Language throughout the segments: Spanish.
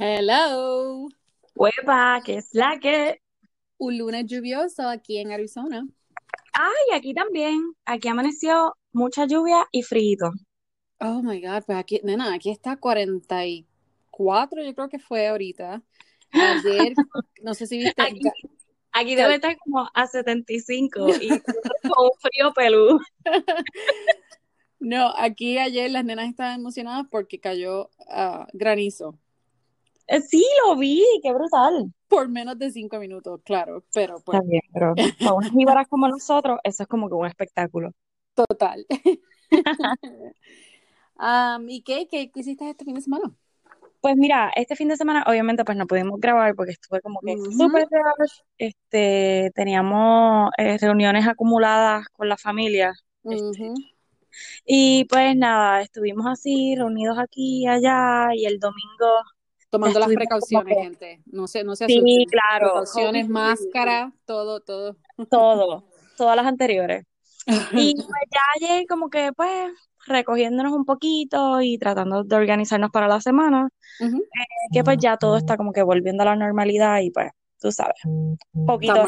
Hello. Huepa, que es la que. Un lunes lluvioso aquí en Arizona. Ay, aquí también. Aquí amaneció mucha lluvia y frío. Oh my God, pues aquí, nena, aquí está 44, yo creo que fue ahorita. Ayer, no sé si viste. Aquí, aquí debe estar como a 75 y con un frío pelú. No, aquí ayer las nenas estaban emocionadas porque cayó ah, granizo. Eh, Sí, lo vi, qué brutal. Por menos de cinco minutos, claro, pero pues, Está bien, pero para unas jíbaras como nosotros, eso es como que un espectáculo. total. Am, ¿y qué, qué, qué hiciste este fin de semana? Pues mira, este fin de semana obviamente pues no pudimos grabar porque estuve como que Ujú. súper rush. Este, teníamos eh, reuniones acumuladas con la familia. Este, y pues nada, estuvimos así, reunidos aquí y allá, y el domingo Tomando las como precauciones, gente. No se, no se sí, asusten. claro, Precauciones, COVID, máscara, todo, todo. todo, todas las anteriores. Y pues ya ayer como que pues recogiéndonos un poquito y tratando de organizarnos para la semana, eh, que pues ya todo está como que volviendo a la normalidad y pues tú sabes, un poquito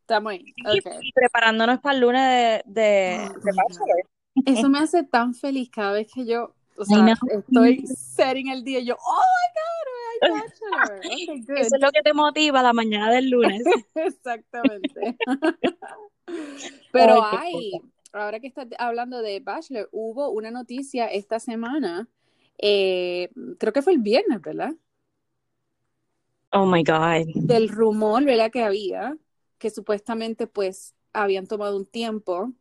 Estamos ahí. Ahí. y, y preparándonos para el lunes de, de, de. Eso me hace tan feliz cada vez que yo, o I sea, estoy setting el día y yo, oh my God, hay Bachelor. Ok, Eso good. es lo que te motiva la mañana del lunes. Exactamente. Pero hay, ahora que estás hablando de Bachelor, hubo una noticia esta semana, eh, creo que fue el viernes, ¿verdad? Oh my God. Del rumor, ¿verdad? Que había, que supuestamente pues habían tomado un tiempo,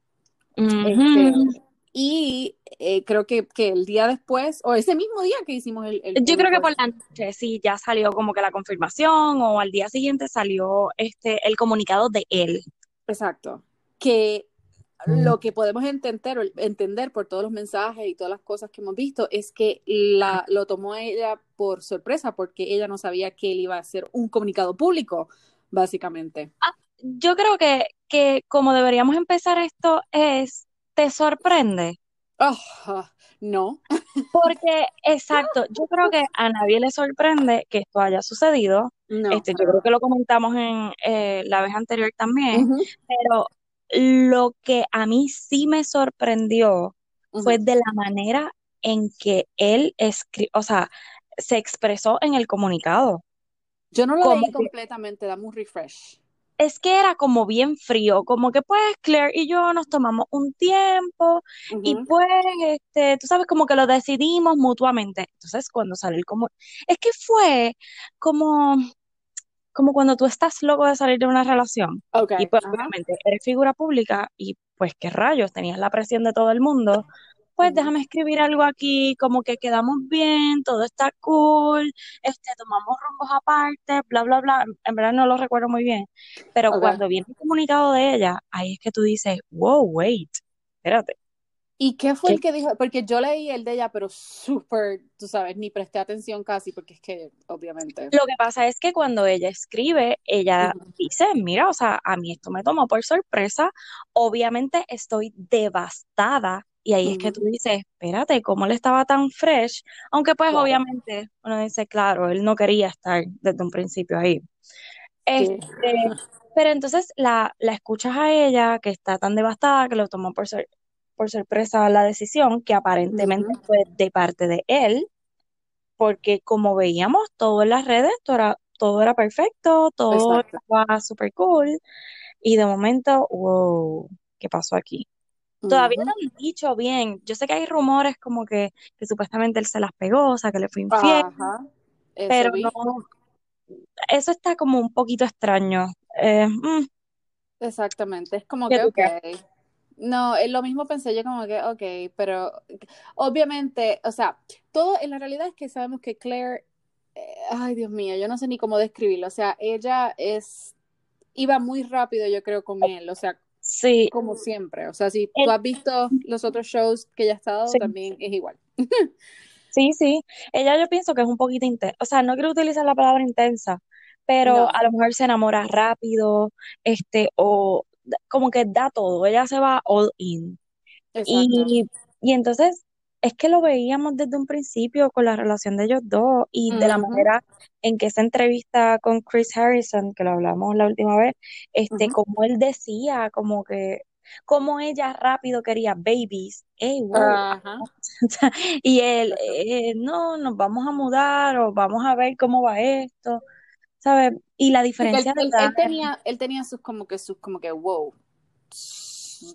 este, Ujú. Y eh, creo que, que el día después, o ese mismo día que hicimos el, el, Yo creo que por la noche sí ya salió como que la confirmación o al día siguiente salió este el comunicado de él. Exacto. Que lo que podemos entender, entender por todos los mensajes y todas las cosas que hemos visto es que la, lo tomó ella por sorpresa porque ella no sabía que él iba a hacer un comunicado público, básicamente. Ah, yo creo que, que como deberíamos empezar esto es, ¿te sorprende? No. Porque, exacto, yo creo que a nadie le sorprende que esto haya sucedido. No, Este, yo creo que lo comentamos en eh, la vez anterior también, pero lo que a mí sí me sorprendió fue de la manera en que él o sea, se expresó en el comunicado. Yo no lo Como leí completamente, dame un refresh. Es que era como bien frío, como que pues Claire y yo nos tomamos un tiempo y pues este, tú sabes como que lo decidimos mutuamente. Entonces, cuando sale el como es que fue como como cuando tú estás loco de salir de una relación y pues obviamente eres figura pública y pues qué rayos, tenías la presión de todo el mundo, pues déjame escribir algo aquí, como que quedamos bien, todo está cool, este, tomamos rumbos aparte, bla, bla, bla, en verdad no lo recuerdo muy bien, pero cuando viene el comunicado de ella, ahí es que tú dices, wow, wait, espérate, ¿Y qué fue ¿qué? el que dijo? Porque yo leí el de ella, pero súper, tú sabes, ni presté atención casi, porque es que, obviamente. Lo que pasa es que cuando ella escribe, ella dice, mira, o sea, a mí esto me tomó por sorpresa, obviamente estoy devastada. Y ahí es que tú dices, espérate, ¿cómo él estaba tan fresh? Aunque pues Claro. obviamente uno dice, claro, él no quería estar desde un principio ahí. Sí. Este, pero entonces la, la escuchas a ella que está tan devastada que lo tomó por, sor- por sorpresa la decisión, que aparentemente fue de parte de él porque como veíamos todo en las redes, todo era, todo era perfecto, todo Exacto. estaba súper cool, y de momento, wow, ¿qué pasó aquí? Todavía no han dicho bien, yo sé que hay rumores como que, que supuestamente él se las pegó, o sea, que le fue infiel, Ajá. pero vi. no, eso está como un poquito extraño. Eh, mm, Exactamente. Es como ¿qué que, ok. crees? No, lo mismo pensé yo como que, ok, pero obviamente, o sea, todo en la realidad es que sabemos que Claire, eh, ay Dios mío, yo no sé ni cómo describirlo, o sea, ella es, iba muy rápido yo creo con él, o sea, Sí, como siempre, o sea, si tú él, has visto los otros shows que ella ha estado, sí, también es igual. sí, sí, ella yo pienso que es un poquito intensa, o sea, no quiero utilizar la palabra intensa, pero No, a lo mejor se enamora rápido, este, o como que da todo, ella se va all in. exacto. Y, y entonces es que lo veíamos desde un principio con la relación de ellos dos y de la manera en que esa entrevista con Chris Harrison, que lo hablamos la última vez, este, como él decía, como que, como ella rápido quería babies, hey, wow, y él, eh, no, nos vamos a mudar o vamos a ver cómo va esto, ¿sabes? Y la él, diferencia de él- edad, él tenía, él tenía sus como que sus como que wow.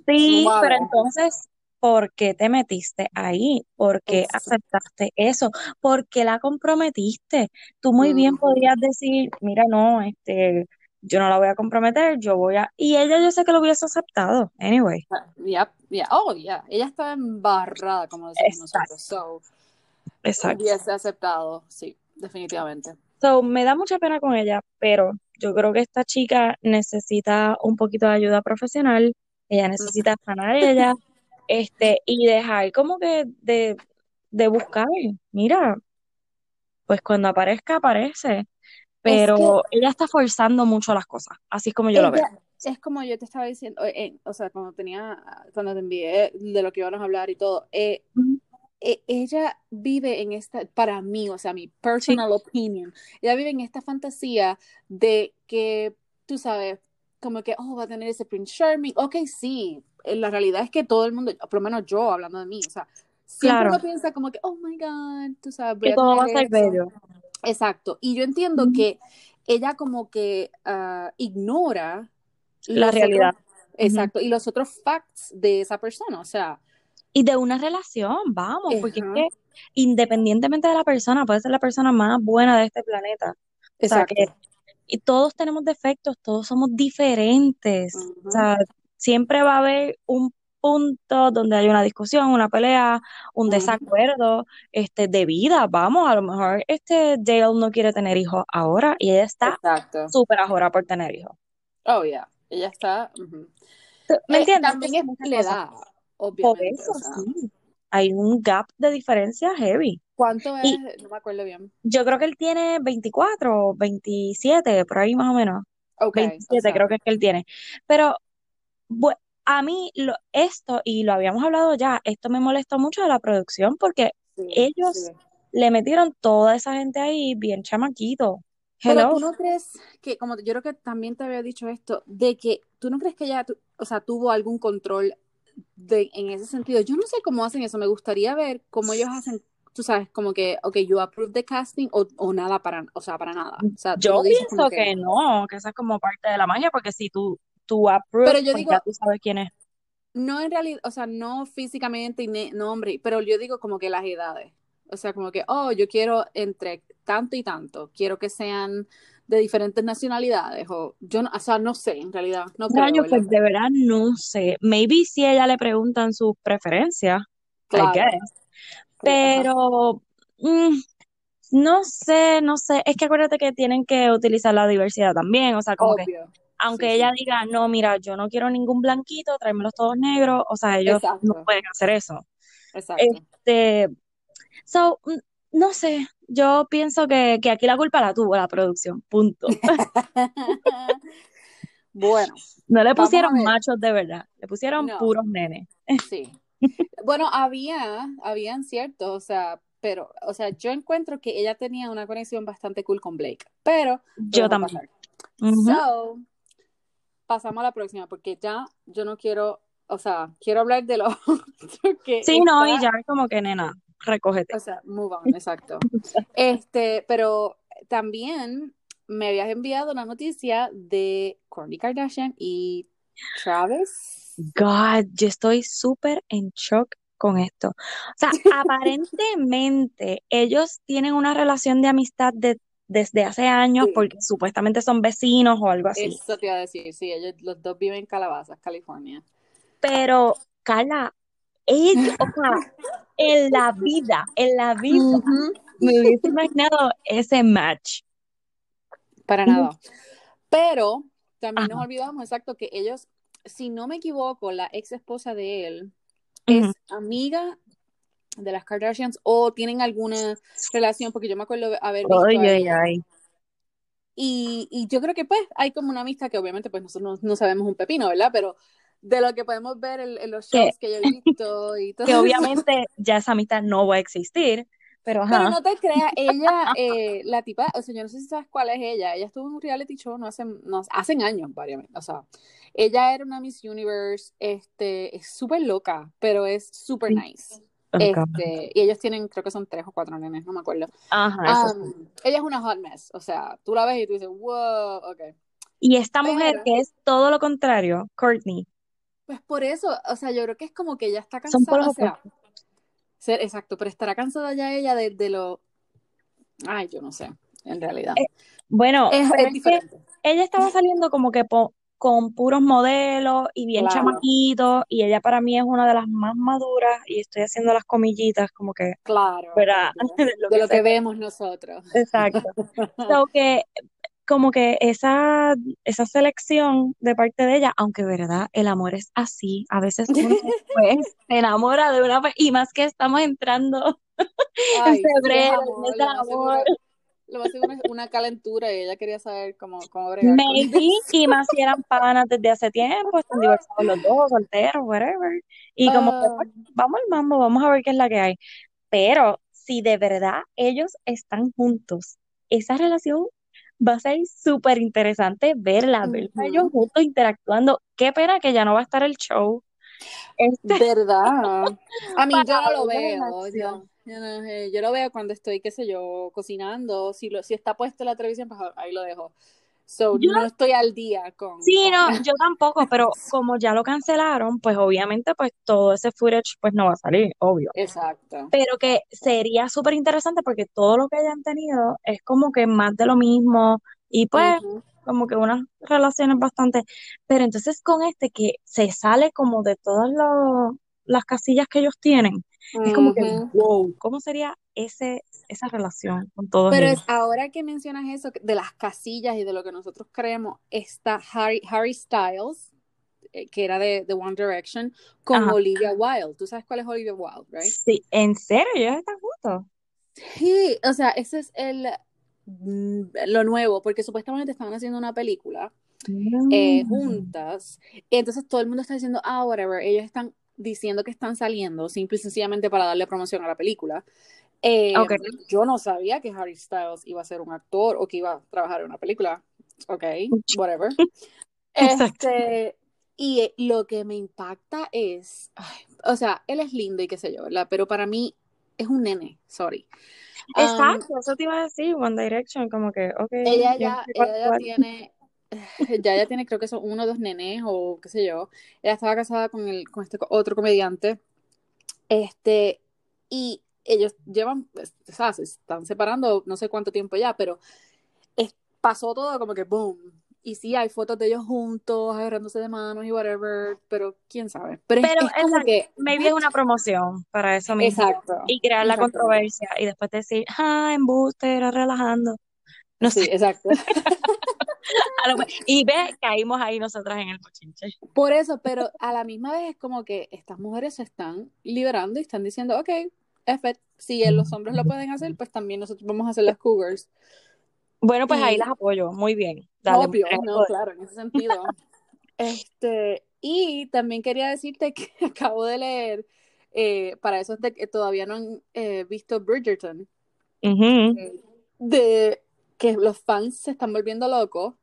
sí, pero Suave. entonces, ¿por qué te metiste ahí? ¿Por qué aceptaste eso? ¿Por qué la comprometiste? Tú muy bien ujú. podías decir, mira, no, este, yo no la voy a comprometer, yo voy a... Y ella yo sé que lo hubiese aceptado, anyway. Yeah, yeah. Oh, yeah. Ella estaba embarrada, como decimos Exacto, nosotros. So, exacto. hubiese aceptado, sí, definitivamente. So, me da mucha pena con ella, pero yo creo que esta chica necesita un poquito de ayuda profesional, ella necesita sanar ella, este, y dejar como que de, de buscar, mira, pues cuando aparezca, aparece, Es que pero ella está forzando mucho las cosas, así es como yo lo veo. es como yo te estaba diciendo, eh, eh, o sea, cuando tenía, cuando te envié de lo que íbamos a hablar y todo, eh, Ujú. e- ella vive en esta, para mí, o sea, mi Sí, personal opinion, ella vive en esta fantasía de que, tú sabes, como que, oh, va a tener ese Prince Charming. Ok, sí, eh, la realidad es que todo el mundo, por lo menos yo hablando de mí, o sea, siempre claro, uno piensa como que, oh my God, tú sabes, que todo va a ser bello. Exacto. Y yo entiendo que ella como que ah, ignora La realidad. otros, exacto, y los otros facts de esa persona, o sea, Y de una relación, vamos, porque es que independientemente de la persona, puede ser la persona más buena de este planeta. O sea, que exacto. Y todos tenemos defectos, todos somos diferentes. O sea, siempre va a haber un punto donde hay una discusión, una pelea, un desacuerdo, este, de vida. Vamos, a lo mejor este Dale no quiere tener hijos ahora y ella está súper ahora por tener hijos. Oh, yeah. Ella está. ujú. ¿Tú- ¿Me Eh, entiendes? también es la edad, Por obviamente. eso, O sea, sí. Hay un gap de diferencia heavy. ¿cuánto Y es? No me acuerdo bien. yo creo que él tiene 24, 27, por ahí más o menos. Ok, o 27 sea, creo que es que él tiene. Pero a mí lo, esto, y lo habíamos hablado ya, esto me molestó mucho de la producción porque sí, ellos sí. le metieron toda esa gente ahí bien chamaquito. Pero tú no crees que, como yo creo que también te había dicho esto, de que tú no crees que ella, o sea, tuvo algún control de, en ese sentido. Yo no sé cómo hacen eso. Me gustaría ver cómo ellos hacen, tú sabes, como que, ok, you approve the casting o, o nada para, o sea, para nada. O sea, tú Yo pienso que. que no, que esa es como parte de la magia, porque si tú, tú Pero approves, yo pues digo, ya tú sabes quién es. no en realidad, o sea, no físicamente ne- no hombre, pero yo digo como que las edades. O sea, como que, oh, yo quiero entre tanto y tanto, quiero que sean de diferentes nacionalidades, o yo no, o sea, no sé, en realidad, no creo, pues de verdad no sé. Maybe si ella le preguntan sus preferencias, I Claro, guess. ajá, Pero mm, no sé, no sé. Es que acuérdate que tienen que utilizar la diversidad también. O sea, como que obvio, aunque sí, ella diga, no, mira, yo no quiero ningún blanquito, tráemelos todos negros. O sea, ellos no pueden hacer eso. exacto. Este, so, mm, no sé. Yo pienso que, que aquí la culpa la tuvo la producción. Punto. Bueno, No le pusieron machos de verdad. Le pusieron no, puros nenes. sí. Bueno, había, habían ciertos, o sea, pero, o sea, yo encuentro que ella tenía una conexión bastante cool con Blake, pero Yo también. So, pasamos a la próxima, porque ya yo no quiero, o sea, quiero hablar de lo que Sí, no, y ya como que nena, recógete. o sea, move on, exacto. Este, pero también me habías enviado la noticia de Kourtney Kardashian y Travis. God, yo estoy súper en shock con esto. O sea, aparentemente ellos tienen una relación de amistad de- desde hace años Sí, porque supuestamente son vecinos o algo así. eso te iba a decir, sí, ellos los dos viven en Calabazas, California. Pero, Carla, ella, o sea, en la vida, en la vida, me hubiese imaginado ese match. Para nada. Pero también nos olvidamos, exacto, que ellos, si no me equivoco, la ex esposa de él Ujú. es amiga de las Kardashians o tienen alguna relación, porque yo me acuerdo haber visto Ay, ay, ay. Y, y yo creo que pues hay como una amistad que obviamente pues nosotros no, no sabemos un pepino, ¿verdad? Pero de lo que podemos ver en, en los shows que, yo he visto y todo. Que obviamente ya esa amistad no va a existir, pero ajá. Pero no te creas, ella, eh, la tipa, o sea, yo no sé si sabes cuál es ella, ella estuvo en un reality show no hace, no, hace años, varios, o sea, ella era una Miss Universe, este, es súper loca, pero es súper nice. Este, y ellos tienen, creo que son tres o cuatro nenes, no me acuerdo. Ajá, um, ella es una hot mess, o sea, tú la ves y tú dices, wow, ok. Y esta mujer que es todo lo contrario, Courtney. Pues por eso, o sea, yo creo que es como que ella está cansada, o sea, ser, exacto, pero estará cansada ya ella de, de, lo, ay, yo no sé, en realidad. Eh, bueno, es, es diferente. ella estaba saliendo como que po con puros modelos y bien Claro. chamaquitos y ella para mí es una de las más maduras y estoy haciendo las comillitas como que Claro, de, lo de que lo que vemos nosotros. Exacto. So que como que esa, esa selección de parte de ella, aunque verdad, el amor es así, a veces uno pues, se enamora de una y más que estamos entrando Ay, en febrero, el amor, lo más seguro, amor, lo más seguro es una calentura y ella quería saber cómo, cómo bregar maybe, y más si eran panas desde hace tiempo, están divorciados los dos, solteros, whatever, y como que Ah, pues, vamos al mambo, vamos a ver qué es la que hay. Pero si de verdad ellos están juntos, esa relación va a ser súper interesante verla, ellos ujú. juntos interactuando. Qué pena que ya no va a estar el show. Este, ¿Verdad? A mí yo no lo veo, yo, yo, yo lo veo cuando estoy, qué sé yo, cocinando, si, lo, si está puesto en la televisión, pues ahí lo dejo. So, Yo no estoy al día con, Sí, con... no, yo tampoco, pero como ya lo cancelaron, pues obviamente pues todo ese footage pues no va a salir, obvio. Exacto. Pero que sería súper interesante porque todo lo que hayan tenido es como que más de lo mismo y pues como que unas relaciones bastante, pero entonces con este que se sale como de todas las casillas que ellos tienen, es como que wow, ¿cómo sería ese, esa relación con todos Pero ellos? es ahora que mencionas eso, de las casillas y de lo que nosotros creemos, está Harry, Harry Styles, eh, que era de, de One Direction, con Ajá. Olivia Wilde. ¿Tú sabes cuál es Olivia Wilde, right? Sí, ¿en serio? ¿Ellos están juntos? Sí, o sea, ese es el mm, lo nuevo, porque supuestamente estaban haciendo una película eh, Mm. juntas, y entonces todo el mundo está diciendo, ah, whatever, ellos están diciendo que están saliendo, simple y sencillamente para darle promoción a la película. Eh, yo no sabía que Harry Styles iba a ser un actor o que iba a trabajar en una película. Ok, whatever. Este, y eh, lo que me impacta es, ay, o sea, él es lindo y qué sé yo, ¿verdad? Pero para mí es un nene, sorry. Um, Exacto, eso te iba a decir, One Direction, como que, ok, ella ya, ella ya tiene, ya ya tiene, creo que son uno o dos nenes o qué sé yo. Ella estaba casada con el, con este otro comediante. Este, y ellos llevan, pues, o sea, se están separando no sé cuánto tiempo ya, pero es- pasó todo como que boom. Y sí, hay fotos de ellos juntos, agarrándose de manos y whatever, pero quién sabe. Pero es, Pero es como que, maybe es una promoción para eso mismo. exacto, Y crear la controversia y después decir, ah, embuste, era relajando. No Sí, sé. exacto. Y ve, caímos ahí nosotras en el bochinche. Por eso, pero a la misma vez es como que estas mujeres se están liberando y están diciendo, ok, F si los hombres lo pueden hacer, pues también nosotros vamos a hacer las cougars. Bueno, pues ahí las apoyo. Muy bien. Dale, obvio, no, claro, en ese sentido. Este, y también quería decirte que acabo de leer, eh, para esos de que todavía no han eh, visto Bridgerton, eh, de que los fans se están volviendo locos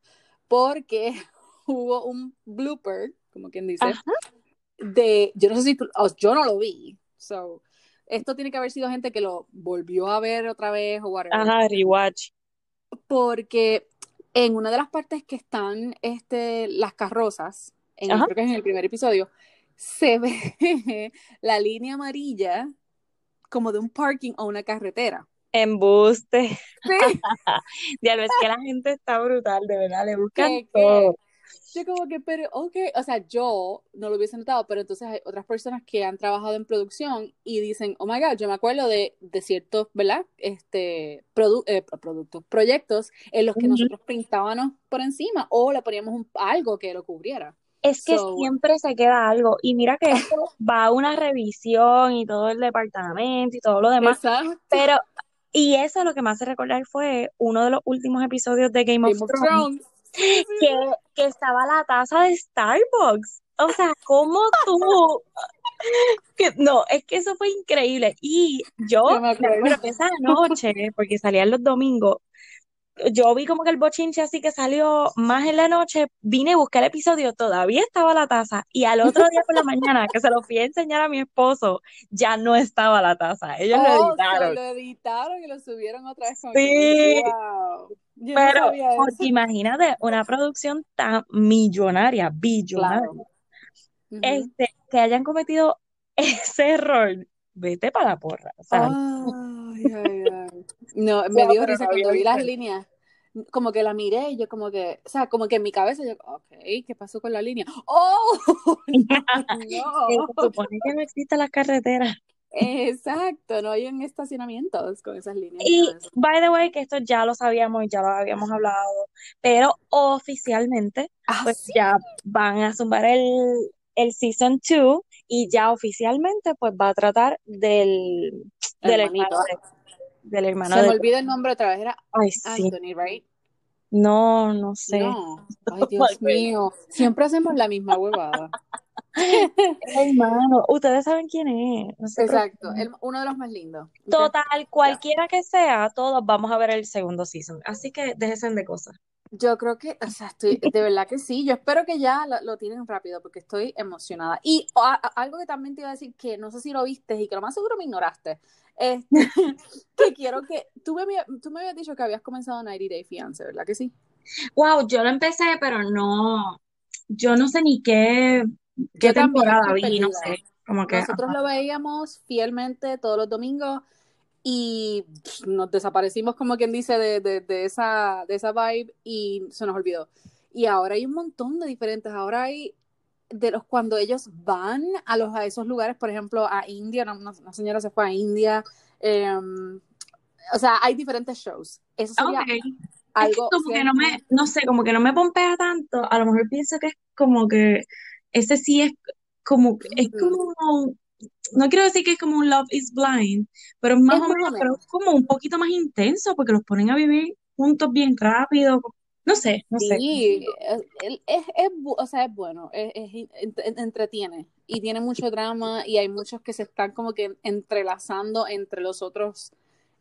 porque hubo un blooper, como quien dice, Ajá. de, yo no sé si tú, oh, yo no lo vi, so, esto tiene que haber sido gente que lo volvió a ver otra vez o whatever, Ajá, rewatch. porque en una de las partes que están este, las carrozas, en creo que es en el primer episodio, se ve la línea amarilla como de un parking o una carretera. Embuste. Sí. Diablo, es que la gente está brutal, de verdad, le buscan ¿Qué, todo. qué? Yo como que, pero, ok, o sea, yo no lo hubiese notado, pero entonces hay otras personas que han trabajado en producción y dicen, oh my God, yo me acuerdo de, de ciertos, ¿verdad? Este, produ eh, productos, proyectos en los que nosotros pintábamos por encima o le poníamos un, algo que lo cubriera. Es que So, siempre se queda algo. Y mira que esto va a una revisión y todo el departamento y todo lo demás. exacto. Pero, y eso lo que me hace recordar fue uno de los últimos episodios de Game of Game of Thrones, que, que estaba la taza de Starbucks. o sea, ¿cómo tú? Que, no, es que eso fue increíble. Y yo, Yo me acuerdo. bueno, esa noche, porque salían los domingos, yo vi como que el bochinche así que salió más en la noche, vine a buscar el episodio, todavía estaba la taza, y al otro día por la mañana, que se lo fui a enseñar a mi esposo, ya no estaba la taza, ellos lo Oh, editaron. lo editaron y lo subieron otra vez como Sí. wow. No Pero, porque eso. imagínate, una producción tan millonaria, billonaria, Claro. Este, que hayan cometido ese error, vete para la porra, ay, ay. No, me No, dio risa no cuando vi las líneas. Como que la miré y yo como que, o sea, como que en mi cabeza yo, ok, ¿qué pasó con la línea? ¡Oh! No. supone que no existen las carreteras. Exacto, no hay en estacionamientos con esas líneas. Y, by the way, que esto ya lo sabíamos y ya lo habíamos hablado, pero oficialmente, Ah, pues sí. ya van a zumbar el, el Season 2 y ya oficialmente, pues va a tratar del, del Hermanito. hermano de, del hermano Se me olvida el nombre otra vez, era Ay, sí, Anthony, ¿right? no, no sé. No. Ay, Dios mío. Siempre hacemos la misma huevada. Hermano, ustedes saben quién es. Exacto, el- uno de los más lindos. Total, cualquiera que sea, todos vamos a ver el segundo season. Así que déjense de cosas. Yo creo que, o sea, estoy, de verdad que sí. Yo espero que ya lo, lo tienen rápido porque estoy emocionada. Y a- a- algo que también te iba a decir que no sé si lo viste y que lo más seguro me ignoraste. Este, que quiero que. Tú me, tú me habías dicho que habías comenzado 90 Day Fiance, ¿verdad que sí? Wow, yo lo empecé, pero no, yo no sé ni qué, temporada vi, no sé, como que, Nosotros ajá. lo veíamos fielmente todos los domingos y nos desaparecimos, como quien dice, de, de, de esa, de esa vibe y se nos olvidó. Y ahora hay un montón de diferentes. Ahora hay de los cuando ellos van a los a esos lugares, por ejemplo, a India, una, una- señora se fue a India. em, o sea, hay diferentes shows. Eso sería Ok. Es que algo. como si que no me, no sé, como que no me pompea tanto, a lo mejor pienso que es como que, ese sí es como, es como, no quiero decir que es como un Love is Blind, pero más Es o menos, pero es como un poquito más intenso, porque los ponen a vivir juntos bien rápido, no sé, no sé. Sí, es, es, es o sea, es bueno, es, entretiene y tiene mucho drama y hay muchos que se están como que entrelazando entre los otros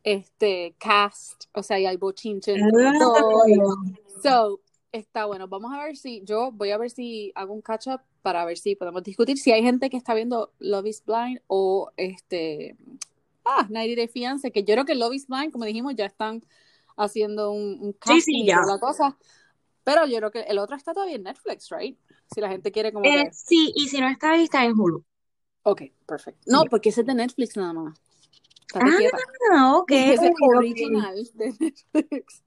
este cast, o sea, y hay bochinche y- So, está bueno. Vamos a ver si yo voy a ver si hago un catch up para ver si podemos discutir si hay gente que está viendo Love is Blind o este ah, 90 Day Fiance, que yo creo que Love is Blind, como dijimos, ya están haciendo un, un casting sí, ya. la cosa. Pero yo creo que el otro está todavía en Netflix, right? Si la gente quiere como Eh, que sí, y si no está ahí, está en Hulu. Ok, perfecto. No, Sí. porque ese es de Netflix nada más. Ah, quieta. ok, es ok. original de Netflix.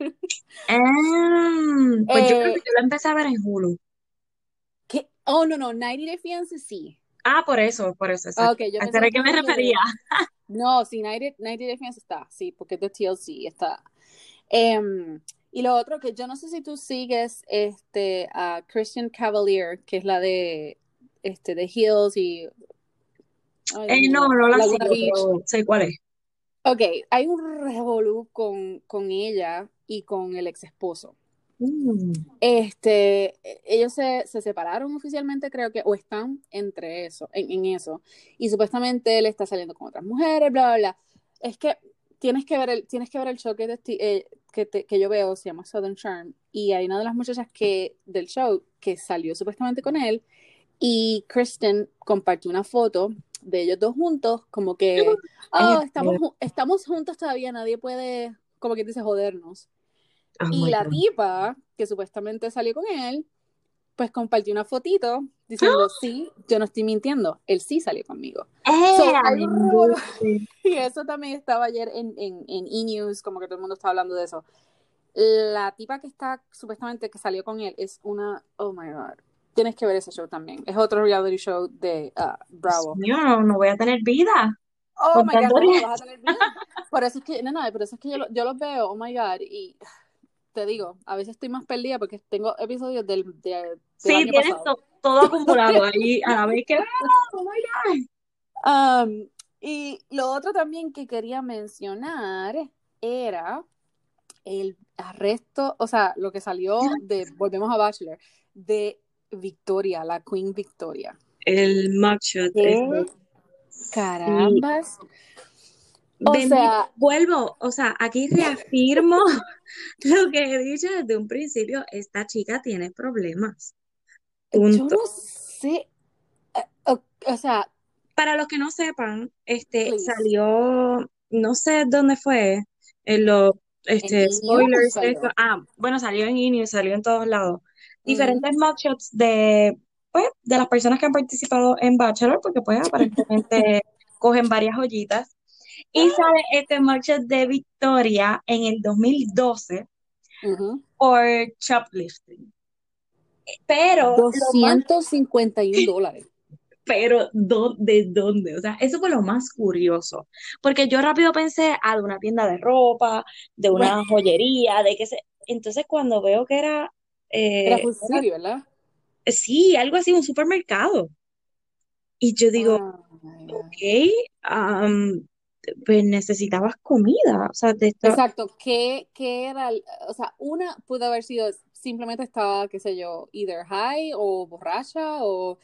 Ah, pues yo creo Eh, que yo lo empecé a ver en Hulu. Oh, no, no, 90 Day sí. Ah, por eso, por eso, exacto. ok, yo ¿A pensaba qué me refería? No, sí, 90, 90 Day está, sí, porque es de TLC, está. Em, y lo otro que yo no sé si tú sigues este a Christian Cavalier, que es la de este de Hills y ay, Eh, no, no la Laguna sigo, pero sé cuál es. Ok, hay un revolú con, con ella y con el ex esposo. Mm. Este, ellos se, se separaron oficialmente, creo que, o están entre eso, en, en eso. Y supuestamente él está saliendo con otras mujeres, bla, bla, bla. Es que tienes que ver el, tienes que ver el show que, te- eh, que, te- que yo veo, se llama Southern Charm, y hay una de las muchachas que, del show que salió supuestamente con él, y Kristen compartió una foto de ellos dos juntos, como que, oh, estamos, estamos juntos todavía, nadie puede, como que dice, jodernos. Oh Y la God. tipa, que supuestamente salió con él, pues compartió una fotito diciendo, sí, yo no estoy mintiendo, él sí salió conmigo. So, ¡Eh, revolú- embuste! y eso también estaba ayer en, en, en E! como que todo el mundo estaba hablando de eso. La tipa que está supuestamente que salió con él es una, oh my god, tienes que ver ese show también. Es otro reality show de ah, Dios Bravo. mío, no, no voy a tener vida Oh my god, no, vas a tener vida. Por eso es que, no, no, por eso es que yo, yo los veo, oh my god, y te digo, a veces estoy más perdida porque tengo episodios del, de- del Sí, año tienes pasado. todo acumulado ahí a la vez que... ¡Ah, oh! Um, y lo otro también que quería mencionar era el arresto, o sea, lo que salió de, volvemos a Bachelor, de Victoria, la Queen Victoria. El mugshot. ¿Qué este. O sea, vuelvo, o sea, aquí reafirmo lo que he dicho desde un principio, esta chica tiene problemas. yo Punto. no sé. eh, O, o sea, Para los que no sepan, este please. salió, no sé dónde fue, en los ¿En este, E! spoilers esto. Ah, bueno, salió en E! Salió en todos lados. Diferentes mugshots de, pues, de las personas que han participado en Bachelor, porque pues aparentemente cogen varias joyitas. Y sale este mugshot de Victoria en el 2012 Ujú. por shoplifting. Pero lo más 251 dólares. Pero, ¿dó- ¿de dónde? O sea, eso fue lo más curioso. Porque yo rápido pensé, ah, de una tienda de ropa, de Bueno, una joyería, de qué sé. Entonces, cuando veo que era, era eh, era- city, ¿verdad? sí, algo así, un supermercado. Y yo digo, Ah, ok, am, pues necesitabas comida. O sea, te Exacto, ¿qué, qué era? O sea, una pudo haber sido simplemente estaba, qué sé yo, either high o borracha o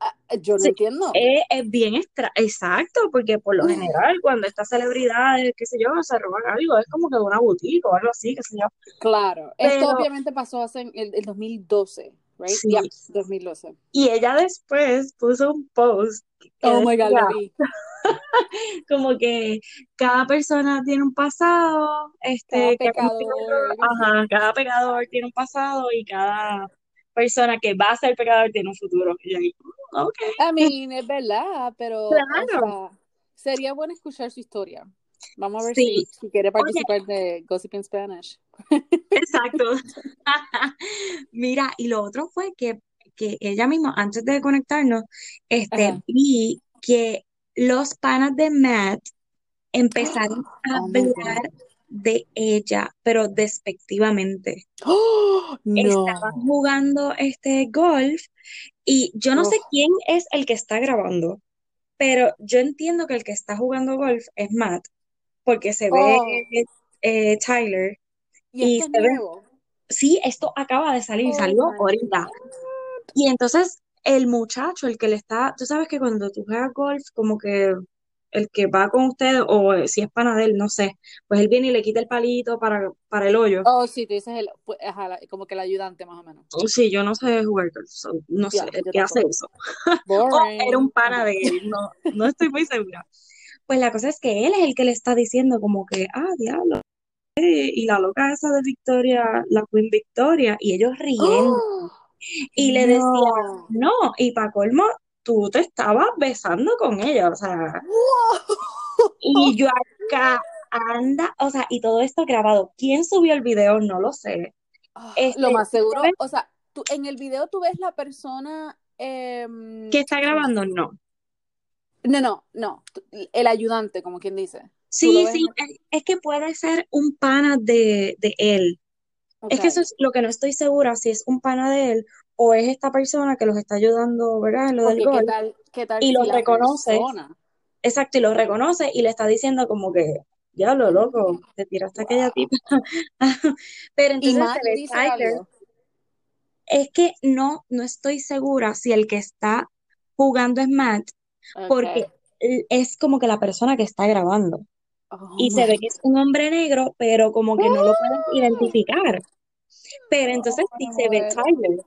ah, yo no Sí, entiendo. es, es bien extra, exacto, porque por lo general, cuando estas celebridades, qué sé yo, se roban algo, es como que de una boutique o algo así, qué sé yo. Claro, esto obviamente pasó hace en el, el 2012, right? sí, Yep, 2012. y ella después puso un post Oh my God, decía lo vi. como que cada persona tiene un pasado, Cada este, cometido pecador, así. ajá, cada pecador tiene un pasado y cada persona que va a ser pecador tiene un futuro. Y ahí, "Mm, ok, I mean, es verdad, pero, o claro, sea, sería bueno escuchar su historia. Vamos a ver sí. si, si quiere Oye, participar de Gossip in Spanish. exacto. Mira, y lo otro fue que, que ella misma, antes de conectarnos, este, Ajá. vi que los panas de Matt empezaron a Oh hablar de ella, pero despectivamente. ¡Oh! Estaban No. jugando este golf y yo no sé quién es el que está grabando, pero yo entiendo que el que está jugando golf es Matt, porque se ve oh, eh, Tyler y y esto es se ve, sí, esto acaba de salir, Oh salió ahorita. Y entonces el muchacho, el que le está, tú sabes que cuando tú juegas golf, como que el que va con usted, o eh, si es pana de él, no sé, pues él viene y le quita el palito para, para el hoyo. Oh, sí, tú dices el, pues, ajá, como que el ayudante más o menos. Sí, yo no sé jugar golf, so, no sé el que hace eso. O era un pana de él, no, no estoy muy segura. Pues la cosa es que él es el que le está diciendo como que, ah, diablo, eh, y la loca esa de Victoria, la Queen Victoria, y ellos riendo. ¡Oh! Y le decía, No. no, y para colmo, tú te estabas besando con ella, o sea, y yo acá anda, o sea, y todo esto grabado. ¿Quién subió el video? No lo sé. Este, Lo más seguro, ¿sabes o sea, tú, en el video tú ves la persona, em, ¿Qué está grabando? No. No, no, no, el ayudante, como quien dice. Sí, sí, es, es que puede ser un pana de, de él. Es que eso es lo que no estoy segura, si es un pana de él o es esta persona que los está ayudando, ¿verdad? En lo del Porque qué gol. tal, qué tal Y si lo la reconoce, persona. exacto, y lo reconoce y le está diciendo como que, ya lo loco, te tiraste a aquella wow. tipa. Pero Y entonces ve dice algo. Es que no, no estoy segura si el que está jugando es Matt, porque es como que la persona que está grabando. Oh Y se ve que es un hombre negro, pero como que no lo pueden identificar. Pero entonces Oh, sí se ve. Tyler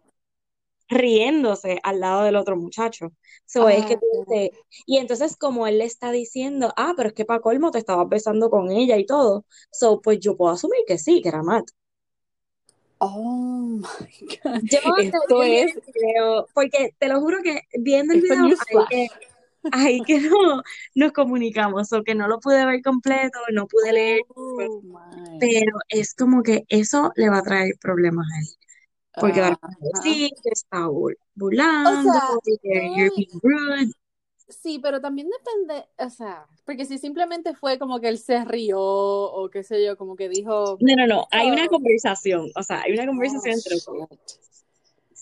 riéndose al lado del otro muchacho. So es que dices, y entonces como él le está diciendo, ah, pero es que para colmo te estabas besando con ella y todo. So, pues yo puedo asumir que sí, que era Matt. oh my God. Yo Esto es, video, porque te lo juro que viendo el esto video, ahí que, no, nos comunicamos, o que no lo pude ver completo, no pude leer, Oh pero es como que eso le va a traer problemas a él. Porque van a Ajá. decir que está O burlando, sea, que you're todo, being rude. sí, pero también depende, o sea, porque si simplemente fue como que él se rió o qué sé yo, como que dijo, No, no, no, hay una oh, conversación, o sea, hay una oh conversación entre los dos.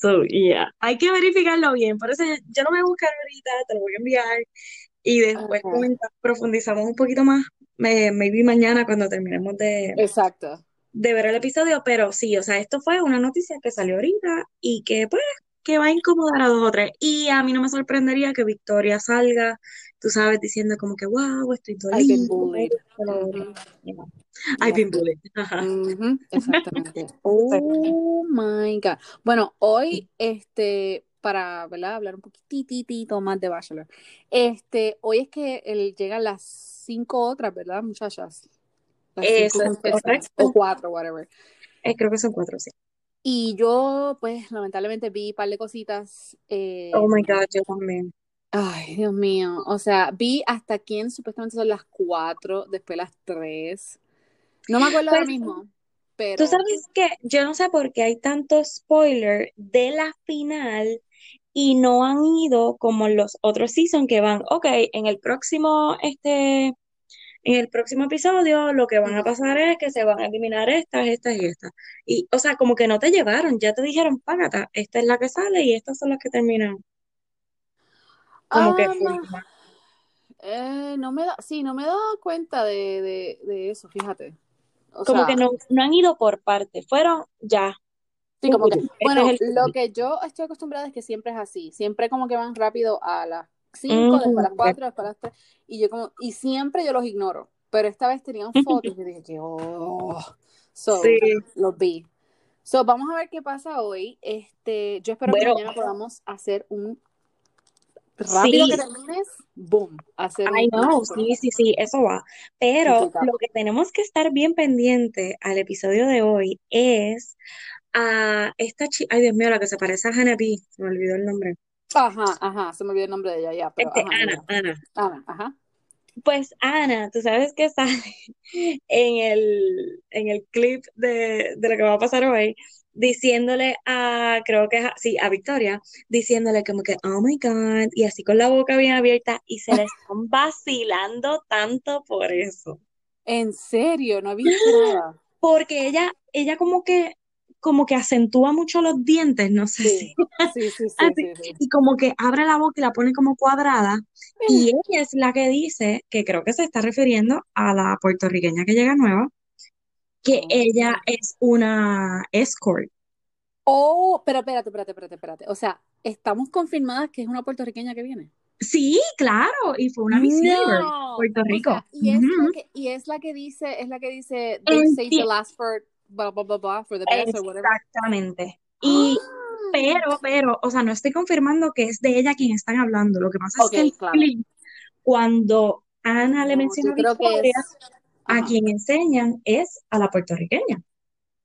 So, yeah, hay que verificarlo bien, por eso yo, lo voy a buscar ahorita, te lo voy a enviar y después Okay. comenta- profundizamos un poquito más, me- maybe mañana cuando terminemos de, Exacto. de ver el episodio, pero sí, o sea, esto fue una noticia que salió ahorita y que pues que va a incomodar a dos o tres. Y a mí no me sorprendería que Victoria salga, tú sabes, diciendo como que, wow, estoy I've been dolida. bullied. esto, lo otro". Ujú. Yeah. I've been bullied. Ajá. Exactamente. Oh my God. Bueno, hoy, este, para, ¿verdad? Hablar un poquitito más de Bachelor. Este, hoy es que él llegan las cinco otras, ¿verdad, muchachas? Las cinco Eso es o cuatro, whatever. Eh, creo que son cuatro, sí. Y yo, pues, lamentablemente vi un par de cositas. eh, Oh my God, yo también. Ay, Dios mío. O sea, vi hasta quién supuestamente son las cuatro, después las tres. No me acuerdo ahora Pues, mismo, Tú pero sabes que yo no sé por qué hay tanto spoiler de la final y no han ido como los otros season que van, ok, en el próximo, este, en el próximo episodio lo que van a pasar es que se van a eliminar estas, estas y estas. Y, o sea, como que no te llevaron, ya te dijeron, págata, esta es la que sale y estas son las que terminan. Como que Ah, forma. eh, no me da, sí, no me he dado cuenta de, de, de eso, fíjate. O Como que no, no han ido por parte, fueron ya. sí, como que, bueno, es el lo que yo estoy acostumbrada es que siempre es así, siempre como que van rápido a las cinco, después a las Mm, cuatro, después a las tres, y yo como, y siempre yo los ignoro, pero esta vez tenían fotos y dije que, oh, so, Sí. los vi. So, vamos a ver qué pasa hoy. Este, yo espero que Bueno, mañana podamos hacer un rápido que sí, termines, boom, hacer I know, sí, sí, sí, eso va. Pero lo que tenemos que estar bien pendiente al episodio de hoy es a esta chica, ay Dios mío, la que se parece a Hannah B, se me olvidó el nombre. Ajá, ajá, se me olvidó el nombre de ella ya, pero Este, ajá, Ana. Ana. Ana, ajá. Pues Ana, tú sabes que sale en el, en el clip de, de lo que va a pasar hoy, diciéndole a, creo que es a- sí, a Victoria, diciéndole como que, oh my God, y así con la boca bien abierta, y se le están vacilando tanto por eso. En serio, no visto nada. Porque ella, ella como que, como que acentúa mucho los dientes, no sé si. Sí, sí, sí, sí, Así, sí, sí. y como que abre la boca y la pone como cuadrada. Y ella es la que dice, que creo que se está refiriendo a la puertorriqueña que llega nueva, que Oh. ella es una escort. Oh, pero espérate, espérate, espérate, espérate. O sea, estamos confirmadas que es una puertorriqueña que viene. Sí, claro, y fue una Miss No. Puerto O Rico. sea, y es la que, y es la que dice, es la que dice, they say the last for blah, blah, blah, blah, for the best or whatever. Exactamente. Y, pero, pero, o sea, no estoy confirmando que es de ella quien están hablando. Lo que pasa es que Ok, el claro. clip, cuando Ana le No, menciona que Victoria, a quien enseñan es a la puertorriqueña.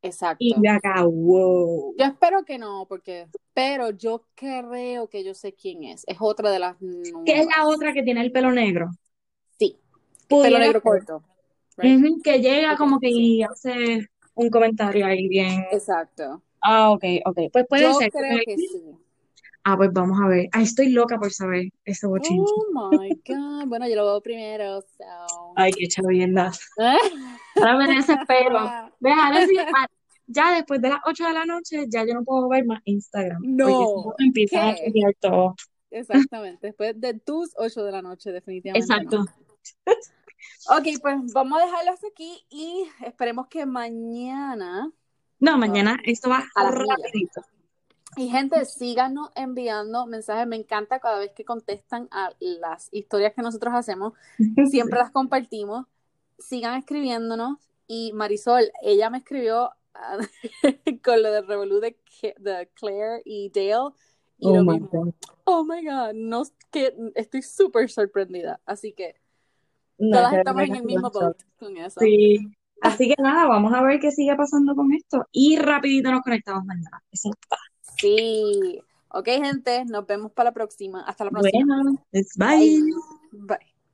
Y exacto. yo acá, wow. Yo espero que no, porque, pero yo creo que yo sé quién es. Es otra de las ¿Qué es la otra que tiene el pelo negro? Sí, pelo negro corto. Right? Que llega como que y hace un comentario ahí bien. exacto. Ah, ok, ok. Pues puede Yo ser. creo que sí. Ah, pues vamos a ver. Ay, estoy loca por saber ese bochinche. Oh my God. Bueno, yo lo veo primero, so. Ay, qué chavienda. Ahora me desespero. Ah, ya después de las 8 de la noche, ya yo no puedo ver más Instagram. No No, empiezan a chequear todo. Exactamente. Después de tus 8 de la noche, definitivamente no. Exacto. Ok, pues vamos a dejarlo hasta aquí y esperemos que mañana. No, mañana esto va A millas. Y gente, síganos enviando mensajes. Me encanta cada vez que contestan a las historias que nosotros hacemos. Siempre las compartimos. Sigan escribiéndonos. Y Marisol, ella me escribió ah, con lo del revolú de, de Claire y Dale. Y Oh lo my mismo. God. Oh my God, no, que, estoy súper sorprendida. Así que No, todas estamos en el mismo boat con eso. Sí. Así que nada, vamos a ver qué sigue pasando con esto. Y rapidito nos conectamos mañana. Eso está. Sí. Ok, gente, nos vemos para la próxima. Hasta la próxima. Bueno, pues bye. Bye. Bye.